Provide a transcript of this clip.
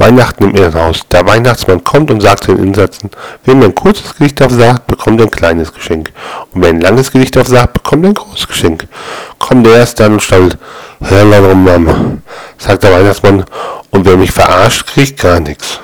Weihnachten im Irrenhaus. Der Weihnachtsmann kommt und sagt zu den Insassen, wer mir ein kurzes Gedicht aufsagt, bekommt ein kleines Geschenk. Und wer ein langes Gedicht aufsagt, bekommt ein großes Geschenk. Kommt der erst dann und stammelt, Mama. sagt der Weihnachtsmann, und wer mich verarscht, kriegt gar nichts.